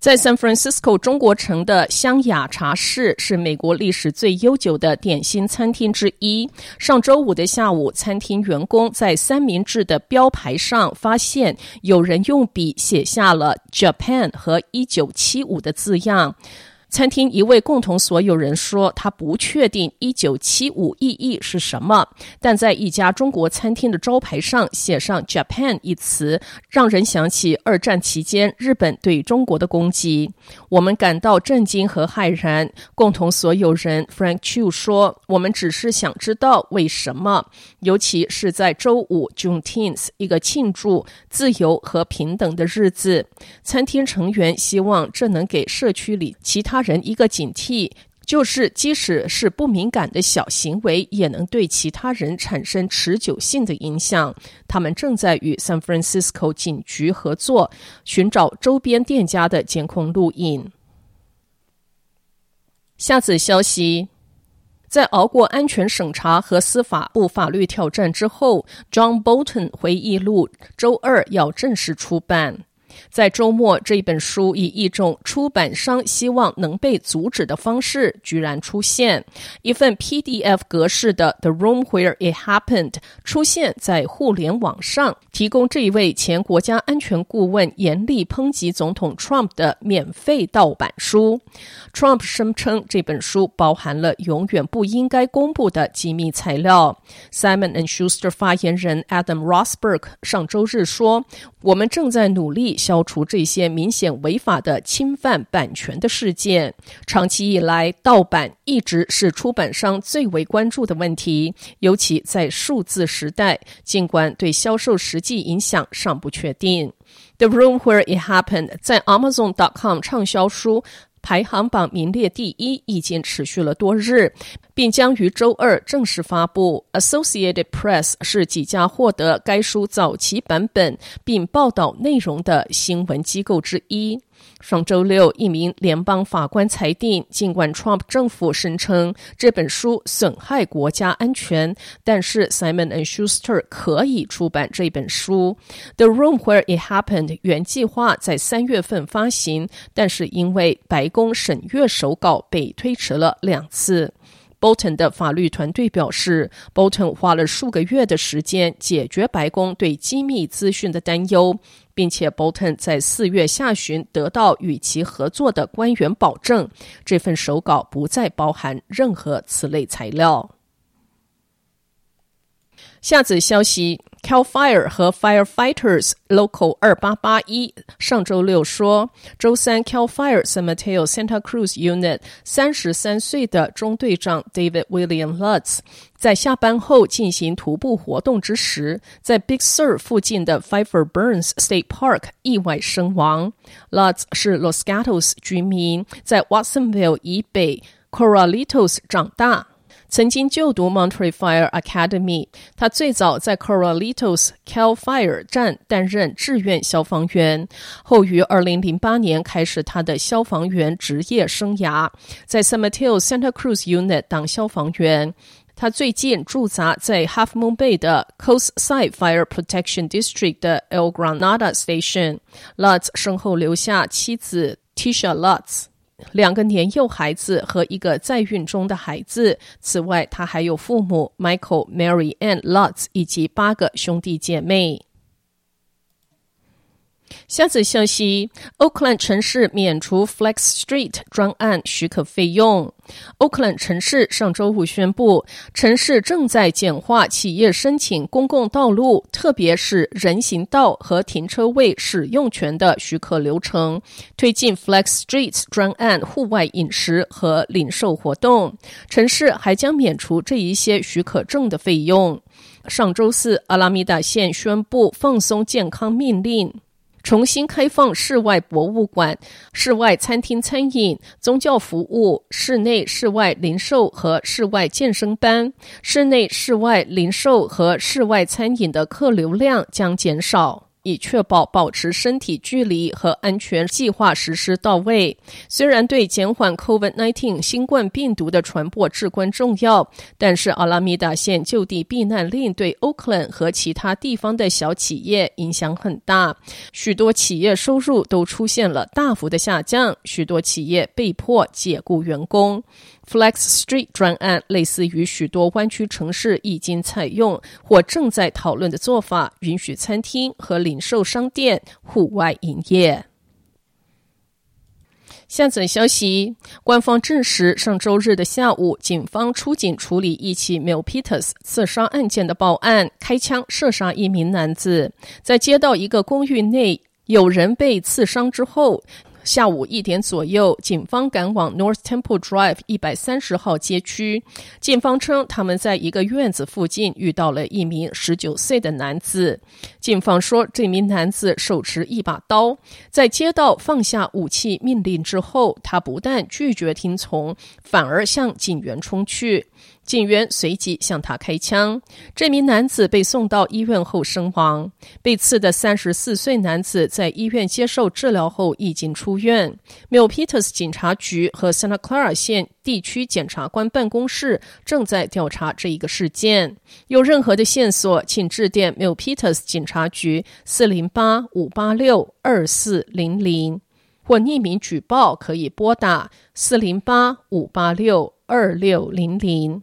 在 San Francisco 中国城的香雅茶室是美国历史最悠久的点心餐厅之一。上周五的下午，餐厅员工在三明治的标牌上发现有人用笔写下了 “Japan” 和“一九七五”的字样。餐厅一位共同所有人说，他不确定“一九七五”意义是什么，但在一家中国餐厅的招牌上写上 “Japan” 一词，让人想起二战期间日本对中国的攻击。我们感到震惊和骇然。共同所有人 Frank Chu 说：“我们只是想知道为什么，尤其是在周五 Juneteenth 一个庆祝自由和平等的日子。”餐厅成员希望这能给社区里其他人一个警惕，就是即使是不敏感的小行为，也能对其他人产生持久性的影响。他们正在与 San Francisco 警局合作，寻找周边店家的监控录影。下次消息，在熬过安全审查和司法部法律挑战之后，John Bolton 回忆录周二要正式出版。在周末，这本书以一种出版商希望能被阻止的方式居然出现。一份 PDF 格式的《The Room Where It Happened》出现在互联网上，提供这一位前国家安全顾问严厉抨击总统 Trump 的免费盗版书。Trump 声称这本书包含了永远不应该公布的机密材料。Simon and Schuster 发言人 Adam Rosberg 上周日说：“我们正在努力。”消除这些明显违法的侵犯版权的事件。长期以来，盗版一直是出版商最为关注的问题，尤其在数字时代。尽管对销售实际影响尚不确定。《The Room Where It Happened》在 Amazon.com 畅销书排行榜名列第一，已经持续了多日，并将于周二正式发布。Associated Press 是几家获得该书早期版本并报道内容的新闻机构之一。上周六，一名联邦法官裁定，尽管 Trump 政府声称这本书损害国家安全，但是 Simon and Schuster 可以出版这本书。The Room Where It Happened 原计划在三月份发行，但是因为白宫审阅手稿被推迟了两次。Bolton 的法律团队表示，Bolton 花了数个月的时间解决白宫对机密资讯的担忧，并且 Bolton 在四月下旬得到与其合作的官员保证，这份手稿不再包含任何此类材料。下则消息。Cal Fire 和 Firefighters Local 二八八一上周六说，周三 Cal Fire San Mateo Santa Cruz Unit 三十三岁的中队长 David William Lutz 在下班后进行徒步活动之时，在 Big Sur 附近的 Pfeiffer Burns State Park 意外身亡。Lutz 是 Los Gatos 居民，在 Watsonville 以北 Corralitos 长大。 曾经就读 Monterey Fire Academy，他最早在 Corralitos Cal Fire 站担任志愿消防员，后于2008年开始他的消防员职业生涯，在 San Mateo Santa Cruz Unit 当消防员。他最近驻扎在 Half Moon Bay 的 Coastside Fire Protection District 的 El Granada Station。Lutz 身后留下妻子 Tisha Lutz。两个年幼孩子和一个在孕中的孩子。此外，他还有父母 Michael、Mary and Lots，以及八个兄弟姐妹。下则消息：Oakland 城市免除 Flex Street 专案许可费用。Oakland 城市上周五宣布，城市正在简化企业申请公共道路，特别是人行道和停车位使用权的许可流程，推进 Flex Street 专案户外饮食和零售活动。城市还将免除这一些许可证的费用。上周四，阿拉米达县宣布放松健康命令。重新开放室外博物馆、室外餐厅餐饮、宗教服务、室内室外零售和室外健身班。室内室外零售和室外餐饮的客流量将减少。以确保保持身体距离和安全计划实施到位。虽然对减缓 COVID-19 新冠病毒的传播至关重要，但是阿拉米达县就地避难令对 Oakland 和其他地方的小企业影响很大。许多企业收入都出现了大幅的下降，许多企业被迫解雇员工。Flex Street 专案类似于许多湾区城市已经采用或正在讨论的做法，允许餐厅和零售商店户外营业。下则消息，官方证实，上周日的下午，警方出警处理一起 Milpitas 刺杀案件的报案，开枪射杀一名男子，在接到一个公寓内有人被刺伤之后。下午一点左右，警方赶往 North Temple Drive 一百三十号街区。警方称，他们在一个院子附近遇到了一名十九岁的男子。警方说，这名男子手持一把刀，在接到放下武器命令之后，他不但拒绝听从，反而向警员冲去。警员随即向他开枪，这名男子被送到医院后身亡。被刺的三十四岁男子在医院接受治疗后已经出院。Milpitas 警察局和 Santa Clara 县地区检察官办公室正在调查这一个事件。有任何的线索，请致电 Milpitas 警察局四零八五八六二四零零，或匿名举报可以拨打四零八五八六二六零零。